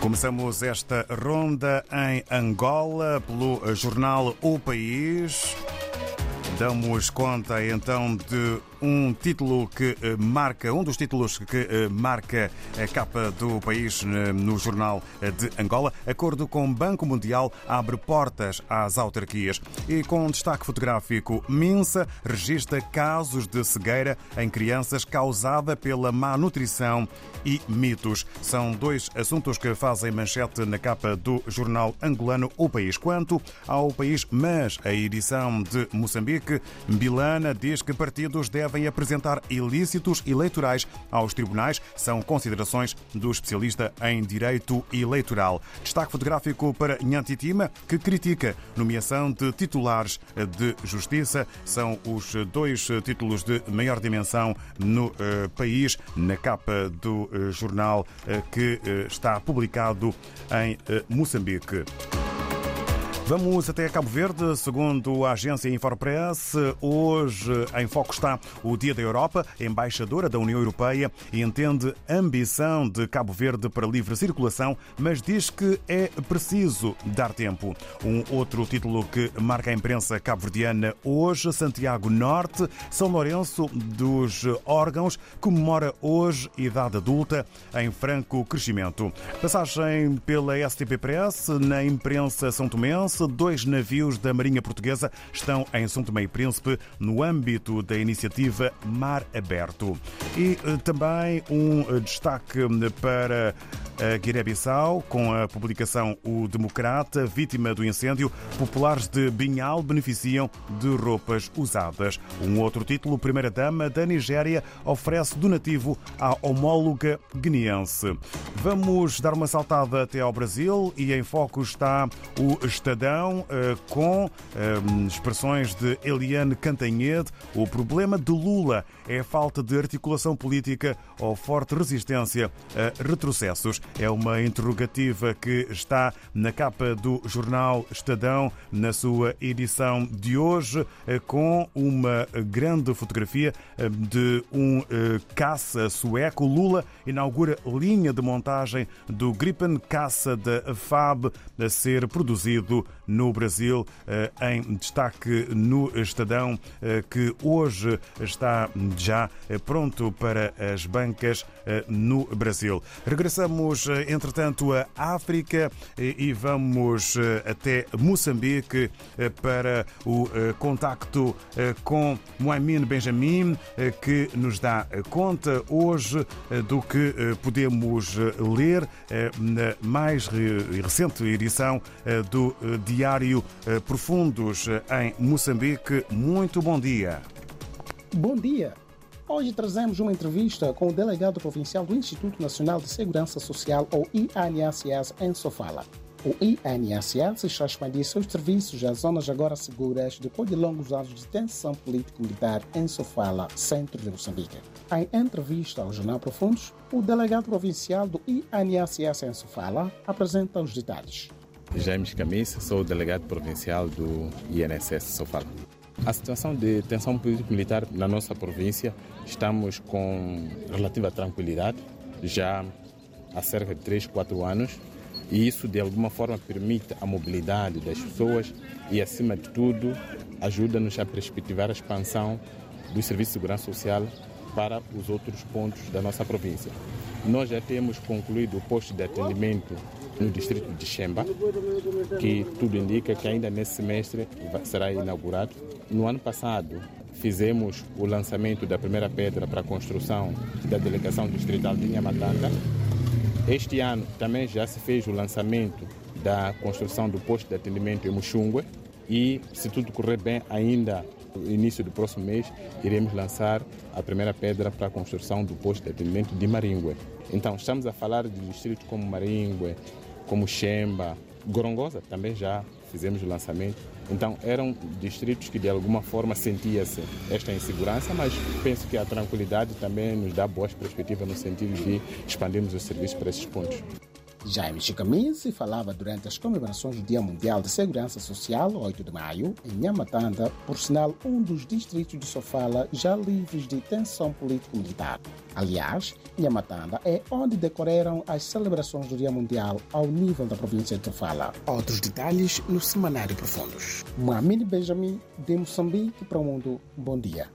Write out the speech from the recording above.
Começamos esta ronda em Angola pelo jornal O País. Damos conta então de um título que eh, marca, um dos títulos que eh, marca a capa do país eh, no jornal de Angola. Acordo com o Banco Mundial abre portas às autarquias. E com destaque fotográfico, Minsa registra casos de cegueira em crianças causada pela má nutrição e mitos. São dois assuntos que fazem manchete na capa do jornal angolano O País. Quanto ao país, mas a edição de Moçambique, Bilana diz que partidos devem devem apresentar ilícitos eleitorais aos tribunais. São considerações do especialista em direito eleitoral. Destaque fotográfico para Nhantitima, que critica nomeação de titulares de justiça. São os dois títulos de maior dimensão no uh, país, na capa do uh, jornal uh, que está publicado em Moçambique. Vamos até Cabo Verde, segundo a agência Infopress. Hoje em foco está o Dia da Europa. Embaixadora da União Europeia entende ambição de Cabo Verde para livre circulação, mas diz que é preciso dar tempo. Um outro título que marca a imprensa cabo-verdiana hoje, Santiago Norte, São Lourenço dos órgãos, comemora hoje idade adulta em franco crescimento. Passagem pela STP Press na imprensa são tomense dois navios da Marinha Portuguesa estão em São Tomé e Príncipe no âmbito da iniciativa Mar Aberto. E eh, também um eh, destaque para a Guiné-Bissau, com a publicação O Democrata, vítima do incêndio, populares de Binhal beneficiam de roupas usadas. Um outro título, Primeira-Dama da Nigéria oferece donativo à homóloga guineense. Vamos dar uma saltada até ao Brasil e em foco está o Estadão eh, com eh, expressões de Eliane Cantanhede. O problema de Lula é a falta de articulação política ou forte resistência a retrocessos. É uma interrogativa que está na capa do jornal Estadão, na sua edição de hoje, eh, com uma grande fotografia eh, de um eh, caça sueco. Lula inaugura linha de montagem do Gripen caça da FAB a ser produzido no Brasil, em destaque no Estadão, que hoje está já pronto para as bancas no Brasil. Regressamos Eh, entretanto, a África eh, e vamos eh, até Moçambique para o contacto com Moamin Benjamin, que nos dá conta hoje do que podemos ler na mais recente edição do Diário Profundos em Moçambique. Muito bom dia. Bom dia. Hoje trazemos uma entrevista com o delegado provincial do Instituto Nacional de Segurança Social, ou INSS, em Sofala. O INSS está a expandir seus serviços às zonas agora seguras depois de longos anos de tensão político-militar em Sofala, centro de Moçambique. Em entrevista ao Jornal Profundos, o delegado provincial do INSS em Sofala apresenta os detalhes. James Camisa, sou o delegado provincial do INSS Sofala. A situação de tensão político-militar na nossa província estamos com relativa tranquilidade já há cerca de 3, 4 anos e isso de alguma forma permite a mobilidade das pessoas e acima de tudo ajuda-nos a perspectivar a expansão do Serviço de Segurança Social para os outros pontos da nossa província. Nós já temos concluído o posto de atendimento no distrito de Xemba, que tudo indica que ainda nesse semestre será inaugurado. No ano passado, fizemos o lançamento da primeira pedra para a construção da delegação distrital de Inhamatanda. Este ano também já se fez o lançamento da construção do posto de atendimento em Muxungue e, se tudo correr bem, ainda no início do próximo mês, iremos lançar a primeira pedra para a construção do posto de atendimento de Maringue. Então, estamos a falar de distritos como Maringue, como Xemba, Gorongosa também já fizemos o lançamento. Então eram distritos que de alguma forma sentia-se esta insegurança, mas penso que a tranquilidade também nos dá boas perspectivas no sentido de expandirmos os serviços para esses pontos. Jaime Chicamizi falava durante as comemorações do Dia Mundial de Segurança Social, 8 de maio, em Nhamatanda, por sinal um dos distritos de Sofala já livres de tensão político-militar. Aliás, Nhamatanda é onde decorreram as celebrações do Dia Mundial ao nível da província de Sofala. Outros detalhes no Semanário Profundos. Moamine Benjamin, de Moçambique para o Mundo. Bom dia.